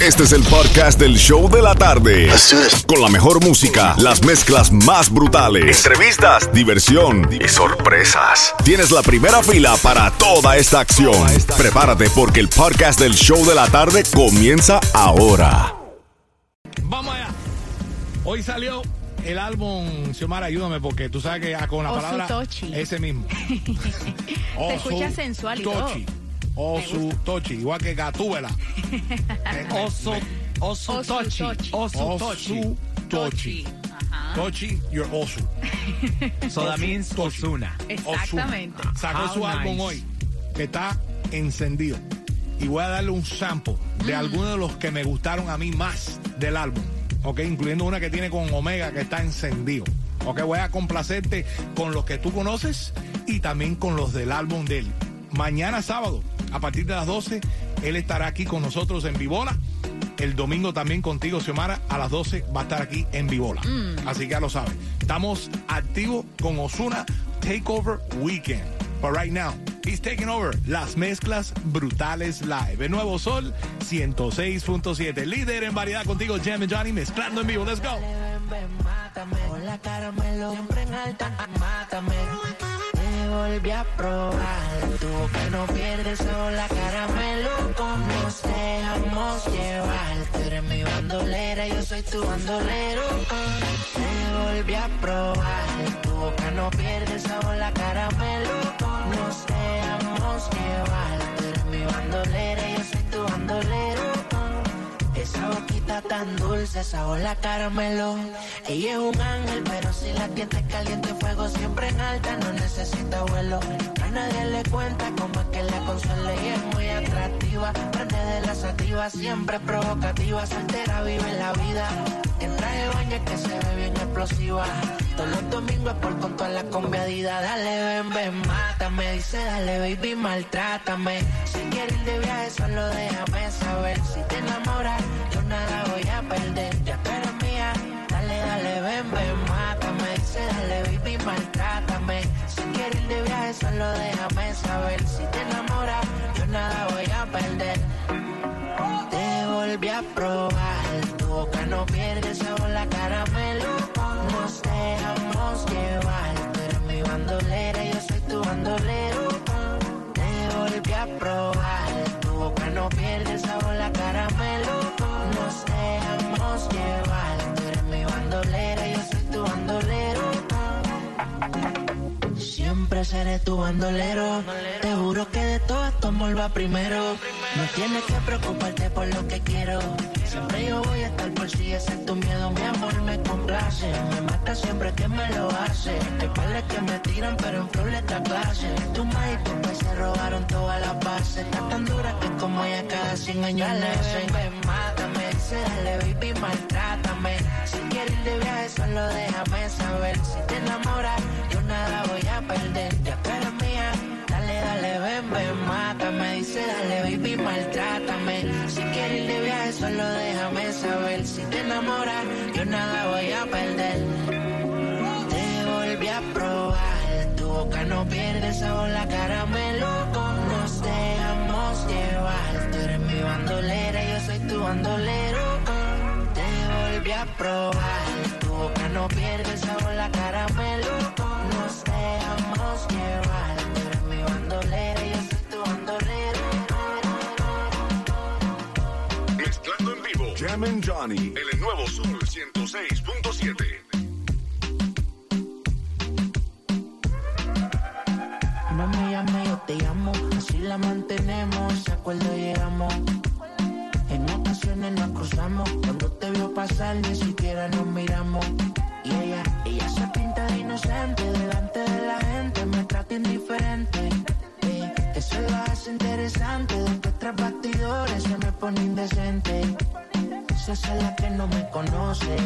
Este es el podcast del show de la tarde. Con la mejor música, las mezclas más brutales, entrevistas, diversión y sorpresas. Tienes la primera fila para toda esta acción. Prepárate porque el podcast del show de la tarde comienza ahora. Vamos allá. Hoy salió el álbum, Xiomara, ayúdame porque tú sabes que con la palabra Tochi. ese mismo. Se escucha sensual y todo. Tochi. Osu Tochi, igual que Gatúbela. Oso, oso, Osu tochi. Tochi. Oso, tochi. Osu Tochi. Ajá. Tochi, you're Osu. So that means. Osuna. Exactamente. Sacó su álbum hoy, que está encendido. Y voy a darle un sample de Mm. algunos de los que me gustaron a mí más del álbum. Ok, incluyendo una que tiene con Omega que está encendido. Ok, voy a complacerte con los que tú conoces y también con los del álbum de él. Mañana sábado, a partir de las 12, él estará aquí con nosotros en Vivola. El domingo también contigo, Xiomara, a las 12 va a estar aquí en Vivola. Así que ya lo sabes. Estamos activos con Osuna Takeover Weekend. But right now, he's taking over las mezclas brutales live. El nuevo Sol 106.7. Líder en variedad contigo, Jam and Johnny, mezclando en vivo. Let's go. ven, mátame. Con la caramelo siempre en alta, mátame. Te volví a probar. Tu boca no pierde solo la caramelo. Nos dejamos llevar. Tú eres mi bandolera, yo soy tu bandolero. Te volví a probar. Tu boca no pierde sabor la caramelo. Nos dejamos llevar. Tú eres mi bandolera, yo soy tu bandolero. Esa boquita tan dulce, sabor la caramelo. Ella es un ángel, pero si la tienes caliente, fuego siempre en alta, no necesita vuelo. A nadie le cuenta cómo es que la consuela y es muy atractiva. Prende de la sativa, siempre provocativa, soltera vive la vida. En traje baño que se ve bien explosiva. Todos los domingos por con toda la conviadida. Dale, ven, ven, mátame. Dice, dale, baby, maltrátame. Si quieres de viaje, solo déjame saber. Si te enamoras, yo nada voy a perder. Ven, mátame. Dice, dale, baby, maltrátame. Si quieres ir de viaje, solo déjame saber. Si te enamoras, yo nada voy a perder. Te volví a probar, tu boca no pierde sabor seré tu bandolero. Te juro que de todo esto amor va primero. No tienes que preocuparte por lo que quiero. Siempre yo voy a estar por si ese es tu miedo. Mi amor me complace. Me mata siempre que me lo hace. Hay padres que me tiran, pero en flor esta clase. Tu madre y tu se robaron todas las bases. Está tan dura que como ella cada 100 años. Ven, mátame. Dice, dale, baby, maltrátame. Si quieres ir de viaje, solo déjame saber. Si te enamoras, sabor, la caramelo. Nos dejamos llevar. Tú eres mi bandolera, yo soy tu bandolero. Te volví a probar. Tu boca no pierde sabor, la caramelo. Nos dejamos llevar. Tú eres mi bandolera, yo soy tu bandolero. Mezclando en vivo. Jam and Johnny. En el nuevo Sol 106.7. mantenemos, se acuerdo llegamos. En ocasiones nos cruzamos. Cuando te vio pasar, ni siquiera nos miramos. Y ella, ella se pinta de inocente. Delante de la gente me trata indiferente. Eso lo hace interesante. Después tras bastidores se me pone indecente. Se hace la que no me conoce.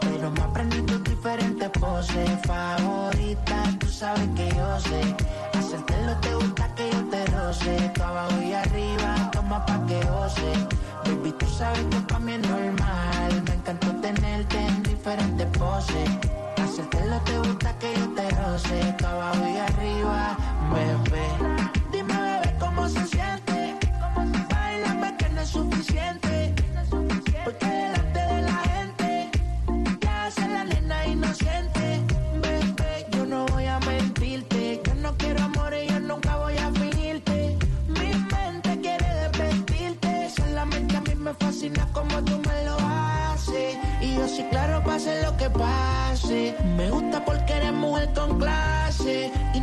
Pero me aprendí tus diferentes poses. Favorita, tú sabes que yo sé. Hacértelo te gusta que yo te roce. Tú abajo y arriba, toma pa' que goce. Baby, tú sabes que pa' mí normal. Me encantó tenerte en diferentes poses. Hacértelo te gusta que yo te roce. Tú abajo y arriba, bebé.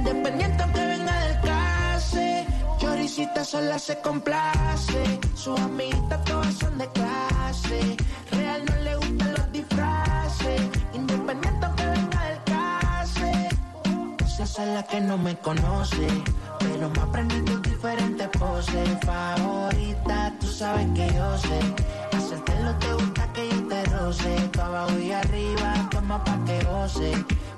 Independiente aunque venga del case. Choricita sola se complace. Sus amiguitas todas son de clase. Real no le gustan los disfraces. Independiente aunque venga del case. Se es la que no me conoce. Pero me aprendí tus diferentes poses. Favorita, tú sabes que yo sé. Hacértelo te gusta que yo te roce. Tú abajo y arriba, toma pa' que goce.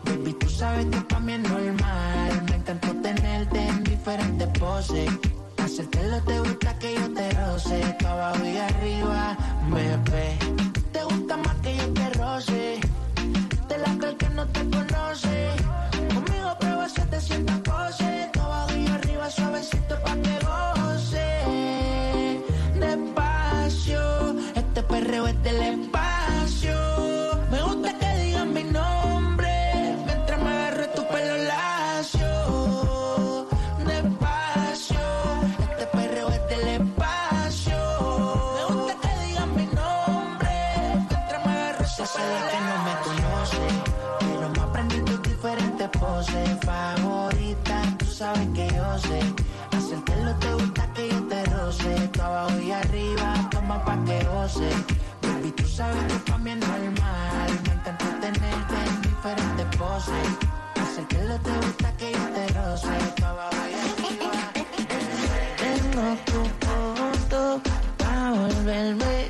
Baby, tú sabes que para mí es normal. Me encantó tenerte en diferentes poses. Hacértelo te gusta que yo te roce. Tú abajo y arriba, bebé. Te gusta más que yo te roce. Te la que el que no te conoce. Conmigo prueba si te sientas pose. Tú abajo y arriba suavecito pa' que goce. Pero me aprendí tus diferentes poses. Favorita, tú sabes que yo sé. Hacértelo te gusta que yo te roce. Tú abajo y arriba, toma pa' que goce. Baby, tú sabes que pa' mí es normal. Me encanta tenerte en diferentes poses. Hacértelo te gusta que yo te roce. Tú abajo y arriba. Tengo tu foto pa' volverme.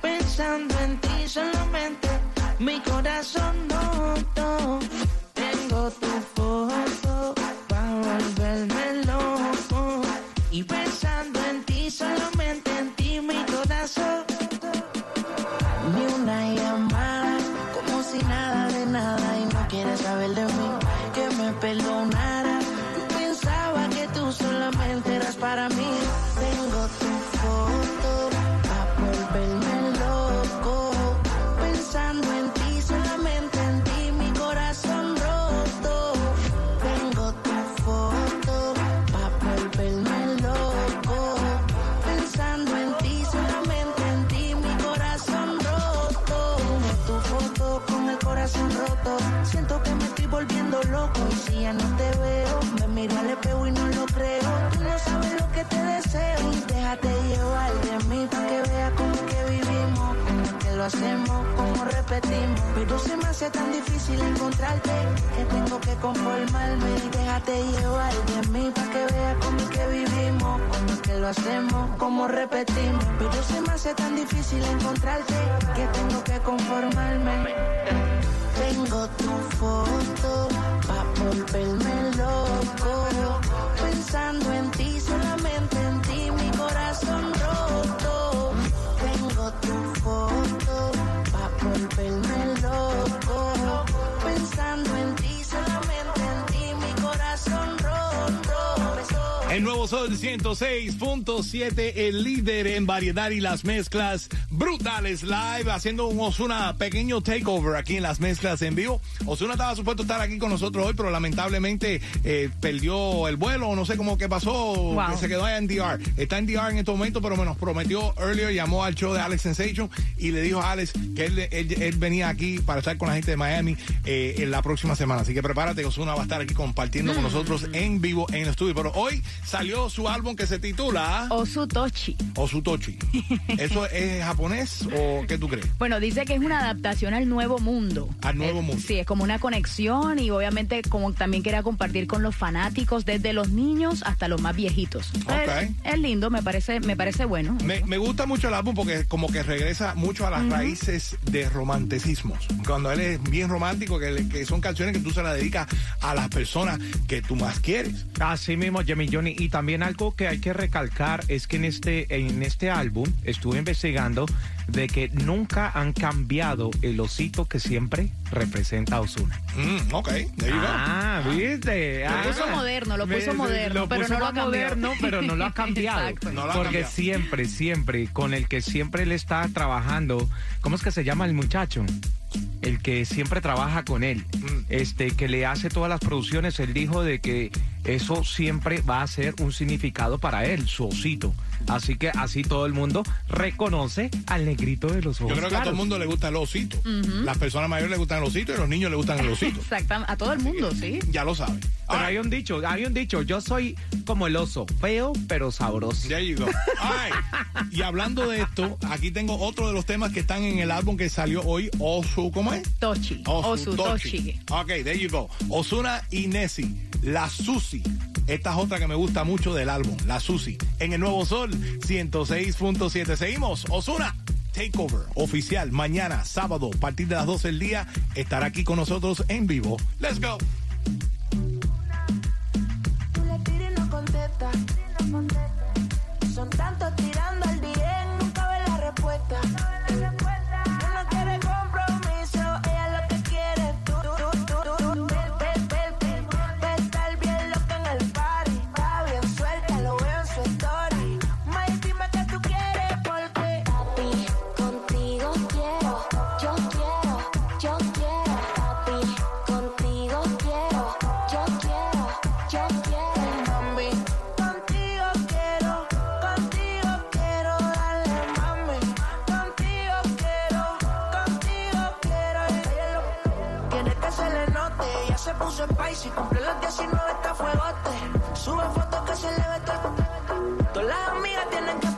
Pensando en ti solamente, mi corazón roto. Tengo tu foto pa' volverme loco. Y pensando en ti, solamente volviendo loco. Y si ya no te veo, me miro al espejo y no lo creo. Tú no sabes lo que te deseo. Déjate llevar de mí pa' que veas cómo que vivimos. Cómo que lo hacemos, cómo repetimos. Pero se me hace tan difícil encontrarte que tengo que conformarme. Déjate llevar de mí pa' que veas cómo que vivimos. Cómo que lo hacemos, cómo repetimos. Pero se me hace tan difícil encontrarte que tengo que conformarme. Tengo tu foto pa' loco. Pensando en ti, solamente en ti, mi corazón El nuevo Sol 106.7, el líder en variedad y las mezclas brutales live, haciendo un Osuna pequeño takeover aquí en las mezclas en vivo. Osuna estaba supuesto estar aquí con nosotros hoy, pero lamentablemente eh, perdió el vuelo, no sé cómo que pasó, Wow. que se quedó allá en DR. Está en DR en este momento, pero me nos prometió earlier, llamó al show de Alex Sensation y le dijo a Alex que él, él- él venía aquí para estar con la gente de Miami eh, en la próxima semana. Así que prepárate, Osuna va a estar aquí compartiendo con nosotros en vivo en el estudio. Pero hoy salió su álbum que se titula Osutochi. Osutochi. ¿Eso es japonés o qué tú crees? Bueno, dice que es una adaptación al nuevo mundo. Al nuevo Eh, mundo. Sí, es como una conexión y obviamente como también quería compartir con los fanáticos, desde los niños hasta los más viejitos. Es, es lindo, me parece, me parece bueno. Me, me gusta mucho el álbum porque como que regresa mucho a las raíces de romanticismos. Cuando él es bien romántico, que, que son canciones que tú se las dedicas a las personas que tú más quieres. Así mismo, Jimmy Johnny. Y también algo que hay que recalcar es que en este, en este álbum estuve investigando de que nunca han cambiado el osito que siempre representa a Osuna. Mm, ok, go. Ah, viste. Lo puso Ah. moderno, lo puso Me- moderno, lo pero puso no lo ha más cambiado. moderno, pero no lo ha cambiado. Exacto. No lo ha Porque cambiado. siempre, siempre, con el que siempre él está trabajando, ¿cómo es que se llama el muchacho? El que siempre trabaja con él, Mm. este, que le hace todas las producciones, él dijo de que eso siempre va a ser un significado para él, su osito. Así que así todo el mundo reconoce al negrito de los ojos. Yo creo que a todo el mundo le gusta el osito. Las personas mayores le gustan el osito y los niños le gustan el osito. Exactamente, a todo el mundo, sí. Ya lo saben. Pero hay un dicho, hay un dicho, yo soy como el oso, feo pero sabroso. There you go. Y hablando de esto, aquí tengo otro de los temas que están en el álbum que salió hoy, Osu, ¿cómo es? Tochi. Osu, Tochi. Ok, there you go. Osuna y Nessie, La Susi. Esta es otra que me gusta mucho del álbum, La Susi. En el Nuevo Sol, 106.7. Seguimos, Osuna. Takeover oficial mañana, sábado, a partir de las 12 del día, estará aquí con nosotros en vivo. Let's go. Ya se puso spicy, cumple los 19 está fuegote, sube fotos que se le ve todo. Todas las amigas tienen que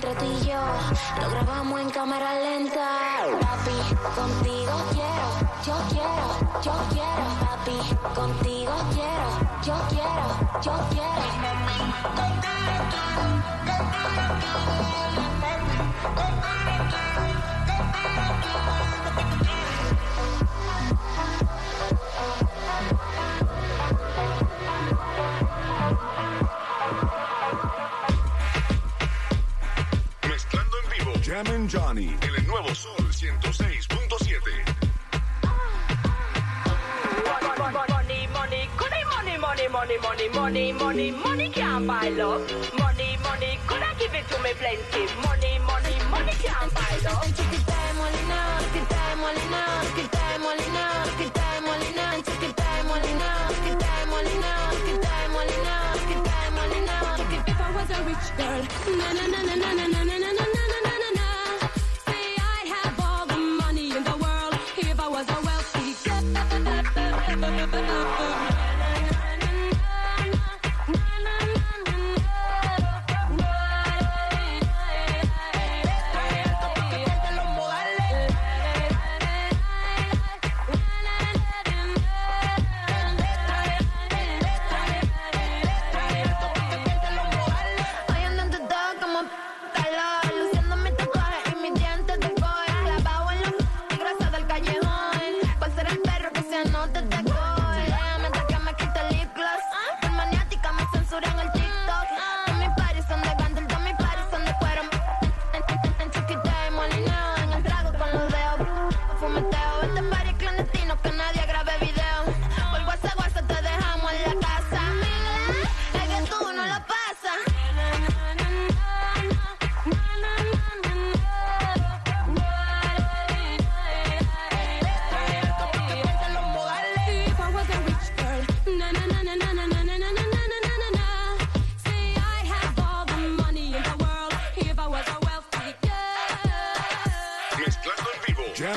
entre tú y yo. Lo grabamos en cámara lenta. Papi, contigo quiero Yo quiero, yo quiero. Papi, contigo quiero Yo quiero, yo quiero Jam and Johnny. El nuevo Sol 106.7. Money, money, money, money, money, money, money, money. Money, money. Money, money, money can't buy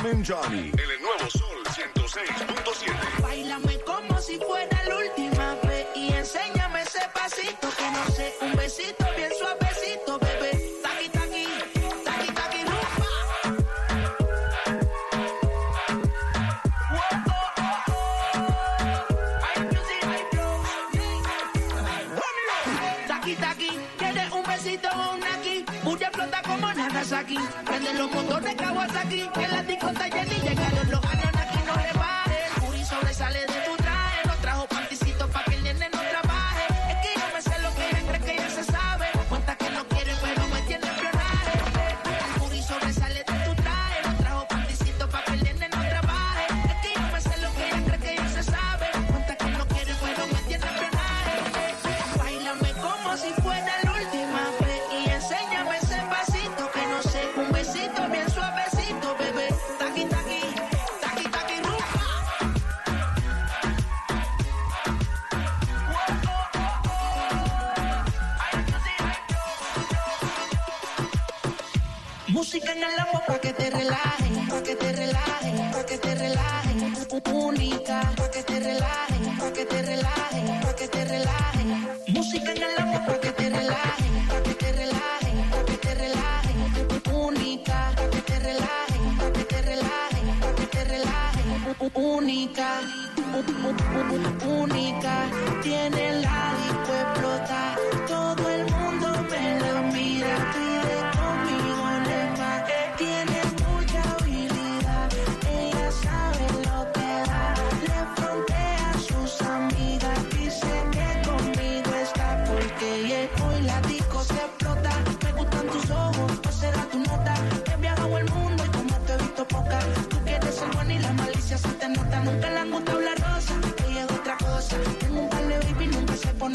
Carmen Johnny. El Prende los motores Kawasaki. Que la disco está llena y llegaron que te relajen, que te relajen, que te relajen. Única, que te relajen, que te relajen, pa' que te relajen. Única, única, tiene la disco explota.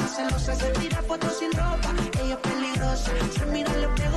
Celosa. Se tira fotos sin ropa, ella es peligrosa. Se mira el espejo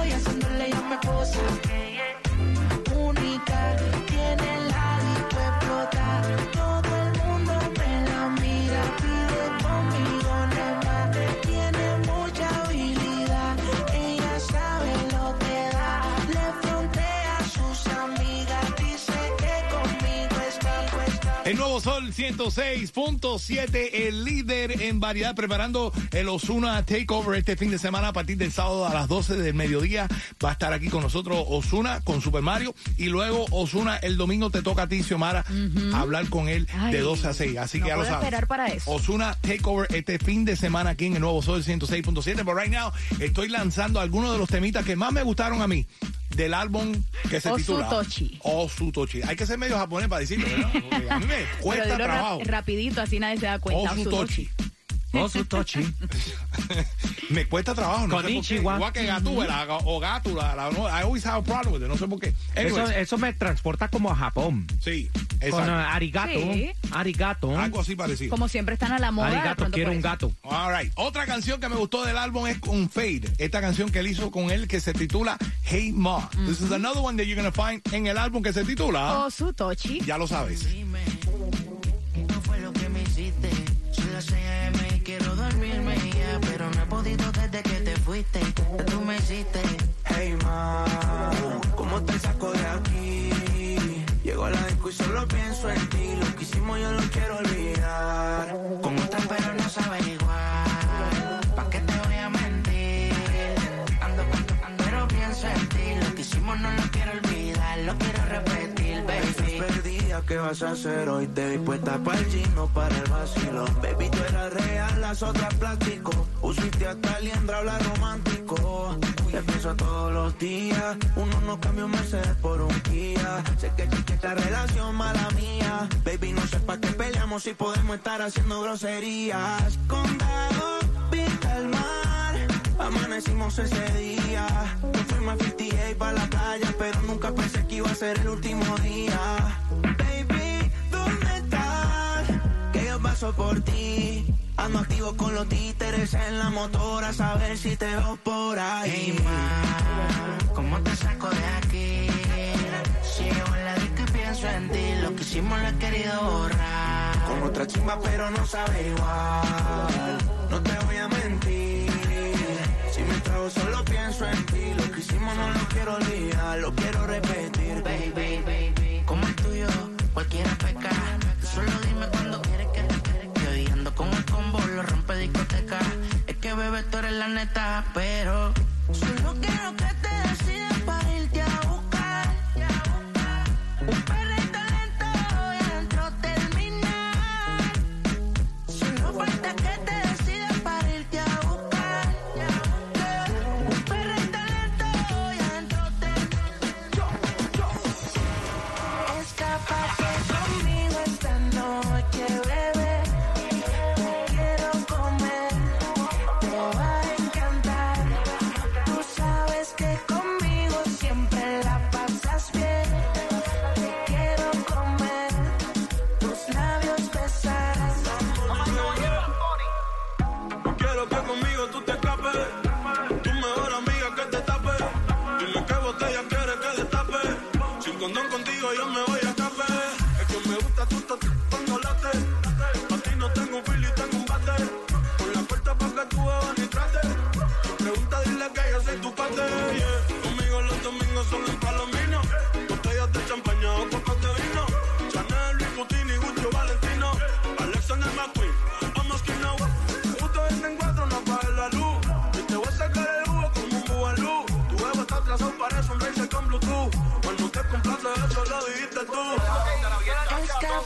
El nuevo Sol 106.7, el líder en variedad, preparando el Osuna Takeover este fin de semana a partir del sábado a las 12 del mediodía. Va a estar aquí con nosotros Osuna con Super Mario y luego Osuna el domingo te toca a ti, Xiomara, hablar con él Ay, de 12 a 6. Así no que ya lo sabes. esperar para eso. Osuna Takeover este fin de semana aquí en el nuevo Sol 106.7. Pero right now estoy lanzando algunos de los temitas que más me gustaron a mí del álbum que se titula Osutochi. Osutochi. Hay que ser medio japonés para decirlo, ¿verdad? Porque a mí me Pero cuesta rap- trabajo. rapidito, así nadie se da cuenta. Osutochi. Oh, su tochi. Me cuesta trabajo, no sé por qué. Konnichiwa. Igual que Gatúbela o Gátula. la- no, I always have a problem with it, no sé por qué. Eso, eso me transporta como a Japón. sí, Con exacto. uh, arigato. Sí. Arigato. Algo así parecido. Como siempre están a la moda. de Arigato, pronto quiero por un eso. gato. All right. Otra canción que me gustó del álbum es con Fade. Esta canción que él hizo con él que se titula Hey Ma. This is another one that you're gonna find en el álbum que se titula. Osutochi. Ya lo sabes. Dime, ¿qué fue lo que me hiciste? Son las 6 a.m. y quiero dormirme ya, pero no he podido desde que te fuiste. Ya tú me hiciste. Hey ma, ¿cómo te saco solo pienso en ti. Lo que hicimos yo lo quiero olvidar. Con otra pero no sabe ¿qué vas a hacer hoy? Te vi puesta para el chino, para el vacilo. Baby, tú eras real, las otras plástico. Pusiste hasta liendra, habla romántico. Te pienso todos los días. Uno no cambia un Mercedes por un Kia. Sé que que esta relación mala mía. Baby, no sé pa' qué peleamos si podemos estar haciendo groserías. Condado. Amanecimos ese día. Nos fuimos a 58 para la playa, pero nunca pensé que iba a ser el último día. Baby, ¿dónde estás? Que yo paso por ti. Ando activo con los títeres en la motora, a saber si te veo por ahí. Hey, ma, ¿cómo te saco de aquí? Si llego en la disco y pienso en ti, lo que hicimos lo he querido borrar. Con otra chimba, pero no sabe igual. No te voy a mentir. Si me solo pienso en ti. Lo que hicimos no lo quiero olvidar, lo quiero repetir. Baby, baby, como el tuyo, cualquiera peca. Solo dime cuando quieres que te quede. Que hoy ando con el combo, lo rompe discoteca. Es que bebé, tú eres la planeta, pero solo quiero que te decidas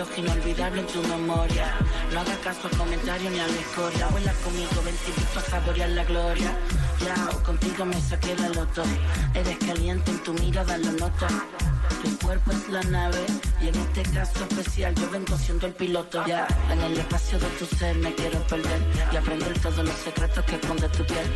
Momentos inolvidables en tu memoria. No hagas caso a comentarios ni a la escoria. Vuela conmigo, ven te a saborear la gloria. Ya, contigo me saqué la loto. Eres caliente en tu mirada, lo noto. Tu cuerpo es la nave y en este caso especial yo vengo siendo el piloto. Ya, en el espacio de tu ser me quiero perder y aprender todos los secretos que esconde tu piel.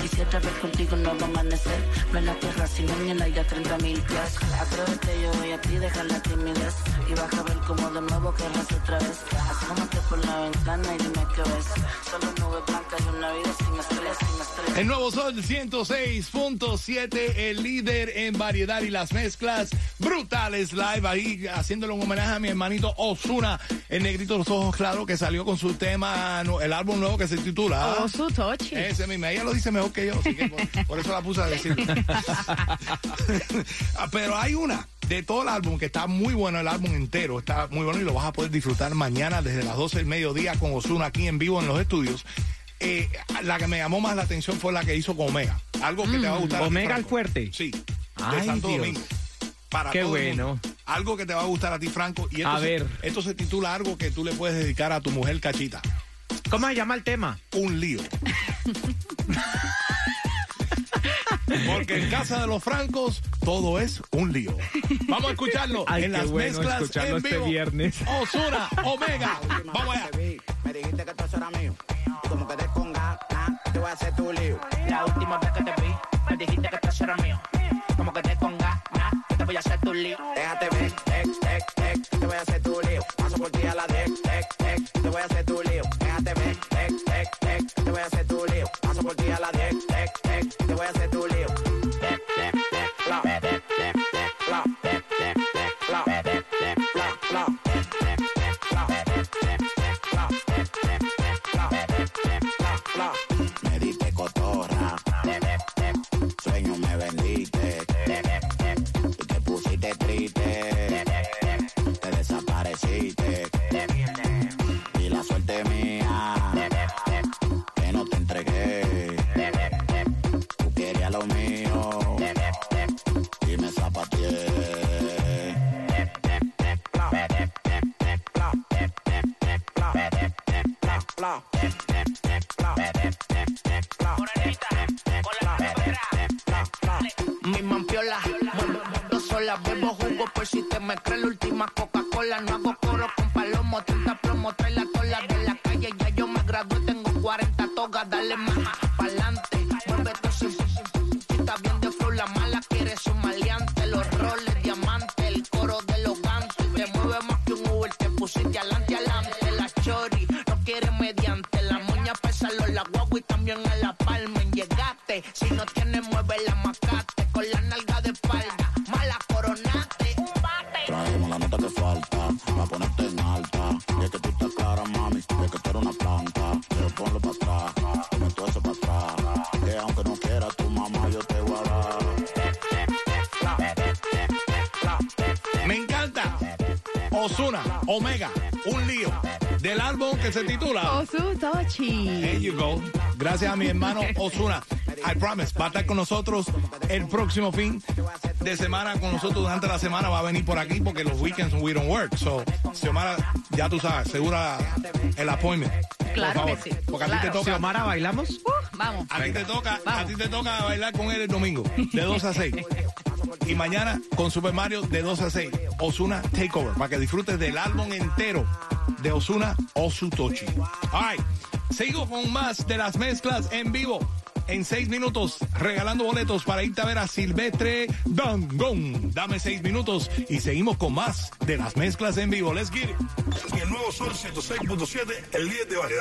Quisiera ver contigo un nuevo amanecer. No en la tierra, sino en el aire a 30 mil pies. Atrévete, yo voy a ti, deja la timidez y vas a ver cómo de nuevo querrás otra vez. Asómate por la ventana y dime qué ves. Solo nubes blancas y una vida sin estrés, sin estrés. El nuevo Sol 106.7, el líder en variedad y las mezclas brutales live ahí haciéndole un homenaje a mi hermanito Osuna, el negrito de los ojos claros que salió con su tema, el álbum nuevo que se titula. Oh, su tochi. Ese mismo, ella lo dice mejor que yo, así que por, por eso la puse a decir. Pero hay una de todo el álbum que está muy bueno, el álbum entero está muy bueno y lo vas a poder disfrutar mañana desde las 12 del mediodía con Osuna aquí en vivo en los estudios. Eh, la que me llamó más la atención fue la que hizo con Omega. Algo que te va a gustar. Omega el fuerte. Sí. De Ay, Santo Dios. Domingo. Para Qué todo el bueno. mundo. Algo que te va a gustar a ti, Franco. Y esto A se- ver. Esto se titula algo que tú le puedes dedicar a tu mujer cachita. ¿Cómo se llama el tema? Un lío. Porque en casa de los francos todo es un lío. Vamos a escucharlo Ay, en qué las bueno mezclas escucharlo en este vivo. viernes. Osuna, Omega. Vamos allá. Me dijiste que esto era mío. Como que te con ganas, te voy a hacer tu lío. La última vez que te vi, me dijiste que esto era mío. Hacer tu lío. Déjate ver, ex, ex, ex, te voy a hacer tu lío. Paso por ti a la de ex, ex, ex, te voy a hacer tu lío. Déjate ver, ex, ex, ex, te voy a hacer tu lío. Paso por ti a la de ex, ex, ex, te voy a hacer tu lío. Mampiola, yo sola bebo jugo por si te me crees la última Coca-Cola. No hago coro con palomo, 30 plomo, trae la tola de la calle. Ya yo me gradué, tengo 40 togas, dale más Osuna, Omega, un lío. Del álbum que se titula. Osu Tochi. There you go. Gracias a mi hermano Osuna. I promise, va a estar con nosotros el próximo fin de semana con nosotros durante la semana. Va a venir por aquí porque los weekends we don't work. So, Xiomara, ya tú sabes, segura el appointment. Por Claro favor, que sí. Porque a ti te Claro. toca. Xiomara, ¿bailamos? Uh, vamos. A ti te toca, a ti te toca bailar con él el domingo, de 2 a 6. Y mañana con Super Mario de 2 a 6. Osuna Takeover, para que disfrutes del álbum entero de Osuna Osutochi. All right. Sigo con más de las mezclas en vivo. En seis minutos, regalando boletos para irte a ver a Silvestre Dangón. Dame seis minutos y seguimos con más de las mezclas en vivo. Let's get it. Y el nuevo Sol 106.7, el líder de variedad.